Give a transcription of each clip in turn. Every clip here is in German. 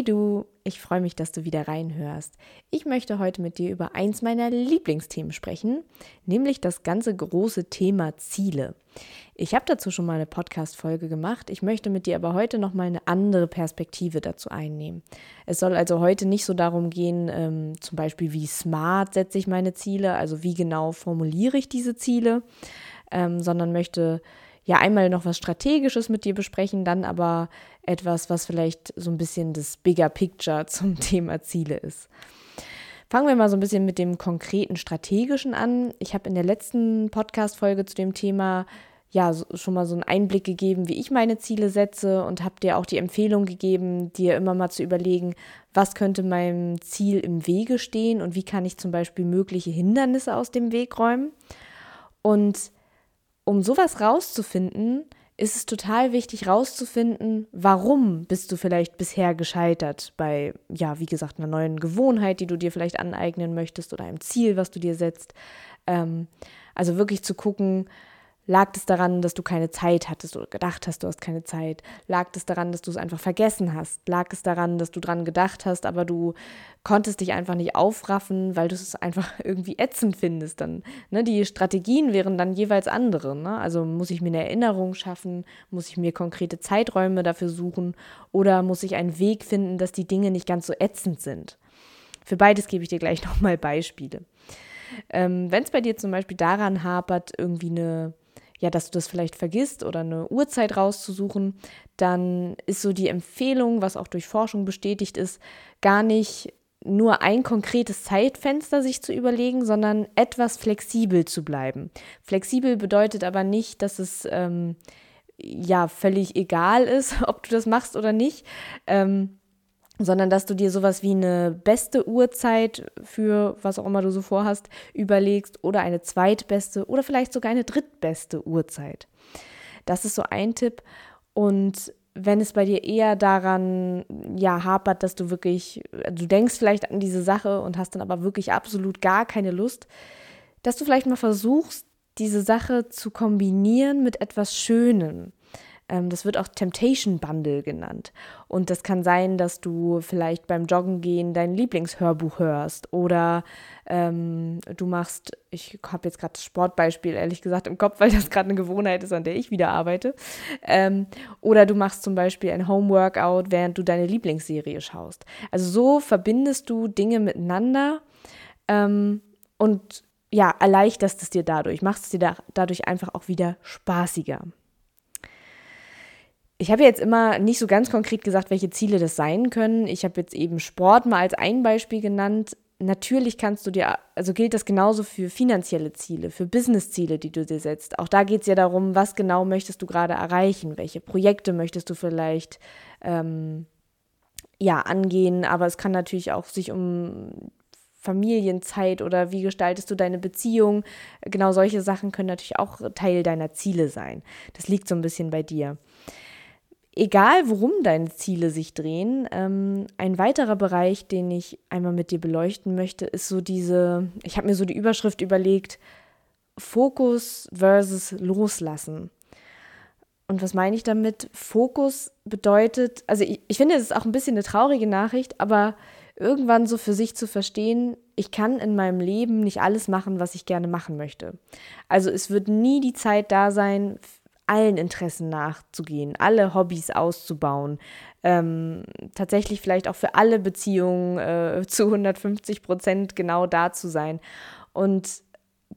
Hey du, ich freue mich, dass du wieder reinhörst. Ich möchte heute mit dir über eins meiner Lieblingsthemen sprechen, nämlich das ganze große Thema Ziele. Ich habe dazu schon mal eine Podcast-Folge gemacht. Ich möchte mit dir aber heute noch mal eine andere Perspektive dazu einnehmen. Es soll also heute nicht so darum gehen, ähm, zum Beispiel, wie smart setze ich meine Ziele, also wie genau formuliere ich diese Ziele, ähm, sondern möchte ja einmal noch was Strategisches mit dir besprechen, dann aber etwas, was vielleicht so ein bisschen das Bigger Picture zum Thema Ziele ist. Fangen wir mal so ein bisschen mit dem konkreten Strategischen an. Ich habe in der letzten Podcast-Folge zu dem Thema ja schon mal so einen Einblick gegeben, wie ich meine Ziele setze und habe dir auch die Empfehlung gegeben, dir immer mal zu überlegen, was könnte meinem Ziel im Wege stehen und wie kann ich zum Beispiel mögliche Hindernisse aus dem Weg räumen. Und um sowas rauszufinden, ist es total wichtig rauszufinden, warum bist du vielleicht bisher gescheitert bei, ja, wie gesagt, einer neuen Gewohnheit, die du dir vielleicht aneignen möchtest oder einem Ziel, was du dir setzt. Ähm, also wirklich zu gucken, Lag es daran, dass du keine Zeit hattest oder gedacht hast, du hast keine Zeit? Lag es daran, dass du es einfach vergessen hast? Lag es daran, dass du dran gedacht hast, aber du konntest dich einfach nicht aufraffen, weil du es einfach irgendwie ätzend findest? Dann, ne, die Strategien wären dann jeweils andere. Ne? Also muss ich mir eine Erinnerung schaffen? Muss ich mir konkrete Zeiträume dafür suchen? Oder muss ich einen Weg finden, dass die Dinge nicht ganz so ätzend sind? Für beides gebe ich dir gleich nochmal Beispiele. Ähm, Wenn es bei dir zum Beispiel daran hapert, irgendwie eine ja, dass du das vielleicht vergisst oder eine Uhrzeit rauszusuchen, dann ist so die Empfehlung, was auch durch Forschung bestätigt ist, gar nicht nur ein konkretes Zeitfenster sich zu überlegen, sondern etwas flexibel zu bleiben. Flexibel bedeutet aber nicht, dass es ähm, ja völlig egal ist, ob du das machst oder nicht. Ähm, sondern dass du dir sowas wie eine beste Uhrzeit für was auch immer du so vorhast überlegst oder eine zweitbeste oder vielleicht sogar eine drittbeste Uhrzeit. Das ist so ein Tipp und wenn es bei dir eher daran ja hapert, dass du wirklich du denkst vielleicht an diese Sache und hast dann aber wirklich absolut gar keine Lust, dass du vielleicht mal versuchst, diese Sache zu kombinieren mit etwas Schönem. Ähm, das wird auch Temptation Bundle genannt. Und das kann sein, dass du vielleicht beim Joggen gehen dein Lieblingshörbuch hörst oder ähm, du machst, ich habe jetzt gerade das Sportbeispiel ehrlich gesagt im Kopf, weil das gerade eine Gewohnheit ist, an der ich wieder arbeite. Ähm, oder du machst zum Beispiel ein Homeworkout, während du deine Lieblingsserie schaust. Also so verbindest du Dinge miteinander ähm, und ja, erleichterst es dir dadurch, machst es dir da, dadurch einfach auch wieder spaßiger. Ich habe jetzt immer nicht so ganz konkret gesagt, welche Ziele das sein können. Ich habe jetzt eben Sport mal als ein Beispiel genannt. Natürlich kannst du dir, also gilt das genauso für finanzielle Ziele, für Business-Ziele, die du dir setzt. Auch da geht es ja darum, was genau möchtest du gerade erreichen, welche Projekte möchtest du vielleicht ähm, ja angehen, aber es kann natürlich auch sich um Familienzeit oder wie gestaltest du deine Beziehung. Genau solche Sachen können natürlich auch Teil deiner Ziele sein. Das liegt so ein bisschen bei dir egal worum deine Ziele sich drehen, ähm, ein weiterer Bereich, den ich einmal mit dir beleuchten möchte, ist so diese, ich habe mir so die Überschrift überlegt, Fokus versus Loslassen. Und was meine ich damit? Fokus bedeutet, also ich, ich finde, es ist auch ein bisschen eine traurige Nachricht, aber irgendwann so für sich zu verstehen, ich kann in meinem Leben nicht alles machen, was ich gerne machen möchte. Also es wird nie die Zeit da sein, allen Interessen nachzugehen, alle Hobbys auszubauen, ähm, tatsächlich vielleicht auch für alle Beziehungen äh, zu 150 Prozent genau da zu sein. Und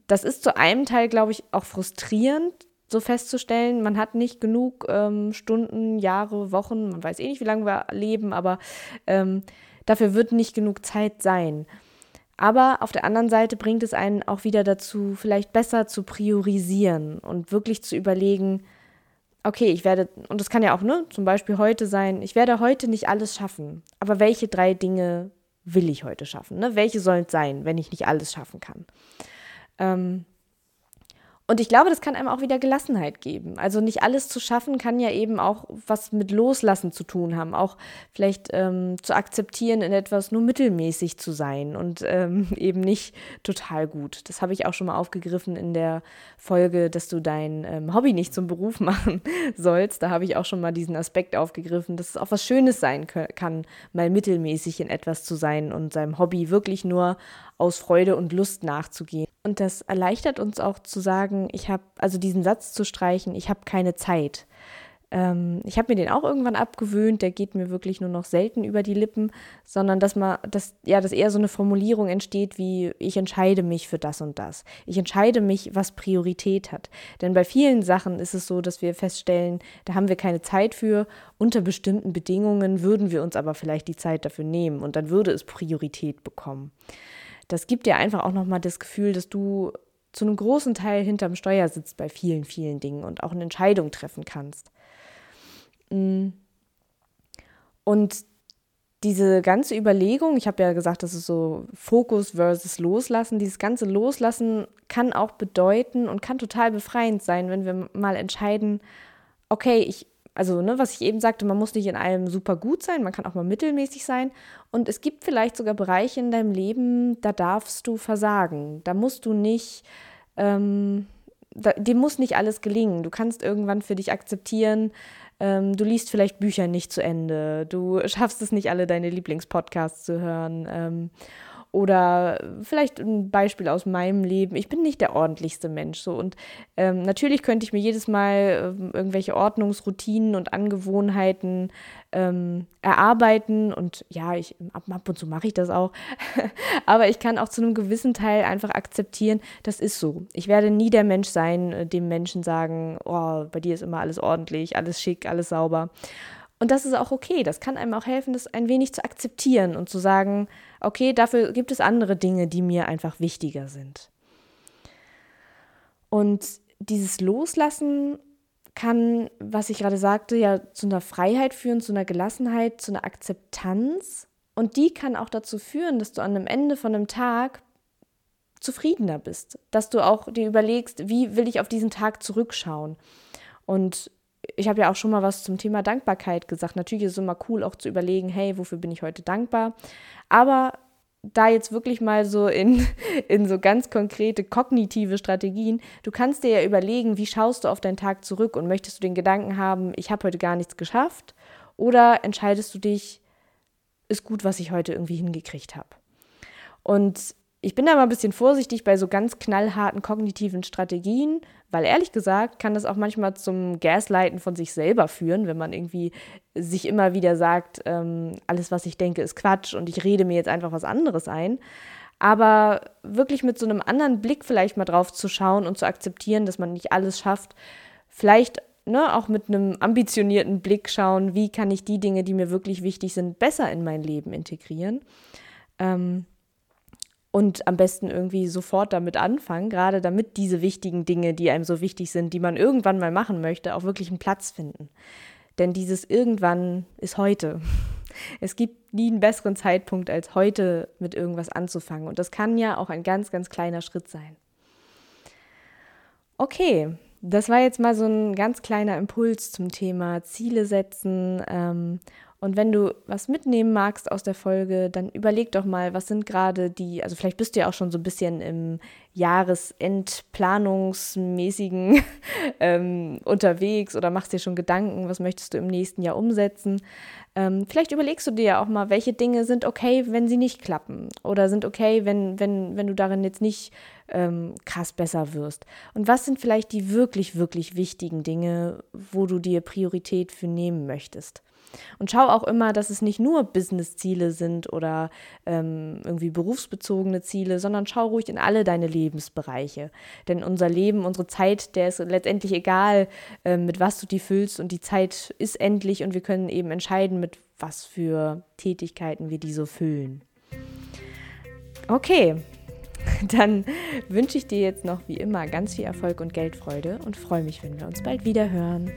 das ist zu einem Teil, glaube ich, auch frustrierend, so festzustellen, man hat nicht genug ähm, Stunden, Jahre, Wochen, man weiß eh nicht, wie lange wir leben, aber ähm, dafür wird nicht genug Zeit sein. Aber auf der anderen Seite bringt es einen auch wieder dazu, vielleicht besser zu priorisieren und wirklich zu überlegen, okay, ich werde, und das kann ja auch ne, zum Beispiel heute sein, ich werde heute nicht alles schaffen, aber welche drei Dinge will ich heute schaffen? Ne? Welche sollen es sein, wenn ich nicht alles schaffen kann? Ähm, Und ich glaube, das kann einem auch wieder Gelassenheit geben. Also nicht alles zu schaffen kann ja eben auch was mit Loslassen zu tun haben. Auch vielleicht ähm, zu akzeptieren, in etwas nur mittelmäßig zu sein und ähm, eben nicht total gut. Das habe ich auch schon mal aufgegriffen in der Folge, dass du dein ähm, Hobby nicht zum Beruf machen sollst. Da habe ich auch schon mal diesen Aspekt aufgegriffen, dass es auch was Schönes sein kann, mal mittelmäßig in etwas zu sein und seinem Hobby wirklich nur aus Freude und Lust nachzugehen. Und das erleichtert uns auch zu sagen, ich habe, also diesen Satz zu streichen, ich habe keine Zeit. Ähm, ich habe mir den auch irgendwann abgewöhnt, der geht mir wirklich nur noch selten über die Lippen, sondern dass man, dass, ja, dass eher so eine Formulierung entsteht wie, ich entscheide mich für das und das. Ich entscheide mich, was Priorität hat. Denn bei vielen Sachen ist es so, dass wir feststellen, da haben wir keine Zeit für. Unter bestimmten Bedingungen würden wir uns aber vielleicht die Zeit dafür nehmen und dann würde es Priorität bekommen das gibt dir einfach auch nochmal das Gefühl, dass du zu einem großen Teil hinterm Steuer sitzt bei vielen, vielen Dingen und auch eine Entscheidung treffen kannst. Mm. Und diese ganze Überlegung, ich habe ja gesagt, das ist so Fokus versus Loslassen, dieses ganze Loslassen kann auch bedeuten und kann total befreiend sein, wenn wir mal entscheiden, okay, ich also, ne, was ich eben sagte, man muss nicht in allem super gut sein, man kann auch mal mittelmäßig sein. Und es gibt vielleicht sogar Bereiche in deinem Leben, da darfst du versagen. Da musst du nicht, ähm, da, dir muss nicht alles gelingen. Du kannst irgendwann für dich akzeptieren, ähm, du liest vielleicht Bücher nicht zu Ende, du schaffst es nicht, alle deine Lieblingspodcasts zu hören. Ähm, oder vielleicht ein Beispiel aus meinem Leben. Ich bin nicht der ordentlichste Mensch so. Und ähm, natürlich könnte ich mir jedes Mal ähm, irgendwelche Ordnungsroutinen und Angewohnheiten ähm, erarbeiten. Und ja, ich, ab, ab und zu mache ich das auch. Aber ich kann auch zu einem gewissen Teil einfach akzeptieren, das ist so. Ich werde nie der Mensch sein, äh, dem Menschen sagen, oh, bei dir ist immer alles ordentlich, alles schick, alles sauber. Und das ist auch okay. Das kann einem auch helfen, das ein wenig zu akzeptieren und zu sagen, okay, dafür gibt es andere Dinge, die mir einfach wichtiger sind. Und dieses Loslassen kann, was ich gerade sagte, ja zu einer Freiheit führen, zu einer Gelassenheit, zu einer Akzeptanz. Und die kann auch dazu führen, dass du an einem Ende von einem Tag zufriedener bist, dass du auch dir überlegst, wie will ich auf diesen Tag zurückschauen. Und ich habe ja auch schon mal was zum Thema Dankbarkeit gesagt. Natürlich ist es immer cool, auch zu überlegen, hey, wofür bin ich heute dankbar? Aber da jetzt wirklich mal so in, in so ganz konkrete kognitive Strategien, du kannst dir ja überlegen, wie schaust du auf deinen Tag zurück und möchtest du den Gedanken haben, ich habe heute gar nichts geschafft? Oder entscheidest du dich, ist gut, was ich heute irgendwie hingekriegt habe? Und ich bin da mal ein bisschen vorsichtig bei so ganz knallharten kognitiven Strategien, weil ehrlich gesagt kann das auch manchmal zum Gaslighten von sich selber führen, wenn man irgendwie sich immer wieder sagt, ähm, alles, was ich denke, ist Quatsch und ich rede mir jetzt einfach was anderes ein. Aber wirklich mit so einem anderen Blick vielleicht mal drauf zu schauen und zu akzeptieren, dass man nicht alles schafft, vielleicht ne, auch mit einem ambitionierten Blick schauen, wie kann ich die Dinge, die mir wirklich wichtig sind, besser in mein Leben integrieren. Ähm, und am besten irgendwie sofort damit anfangen, gerade damit diese wichtigen Dinge, die einem so wichtig sind, die man irgendwann mal machen möchte, auch wirklich einen Platz finden. Denn dieses irgendwann ist heute. Es gibt nie einen besseren Zeitpunkt, als heute mit irgendwas anzufangen. Und das kann ja auch ein ganz, ganz kleiner Schritt sein. Okay, das war jetzt mal so ein ganz kleiner Impuls zum Thema Ziele setzen ähm, und wenn du was mitnehmen magst aus der Folge, dann überleg doch mal, was sind gerade die, also vielleicht bist du ja auch schon so ein bisschen im Jahresendplanungsmäßigen ähm, unterwegs oder machst dir schon Gedanken, was möchtest du im nächsten Jahr umsetzen. Ähm, vielleicht überlegst du dir ja auch mal, welche Dinge sind okay, wenn sie nicht klappen oder sind okay, wenn, wenn, wenn du darin jetzt nicht ähm, krass besser wirst. Und was sind vielleicht die wirklich, wirklich wichtigen Dinge, wo du dir Priorität für nehmen möchtest? Und schau auch immer, dass es nicht nur Business-Ziele sind oder ähm, irgendwie berufsbezogene Ziele, sondern schau ruhig in alle deine Lebensbereiche. Denn unser Leben, unsere Zeit, der ist letztendlich egal, äh, mit was du die füllst und die Zeit ist endlich und wir können eben entscheiden, mit was für Tätigkeiten wir die so füllen. Okay, dann wünsche ich dir jetzt noch wie immer ganz viel Erfolg und Geldfreude und freue mich, wenn wir uns bald wieder hören.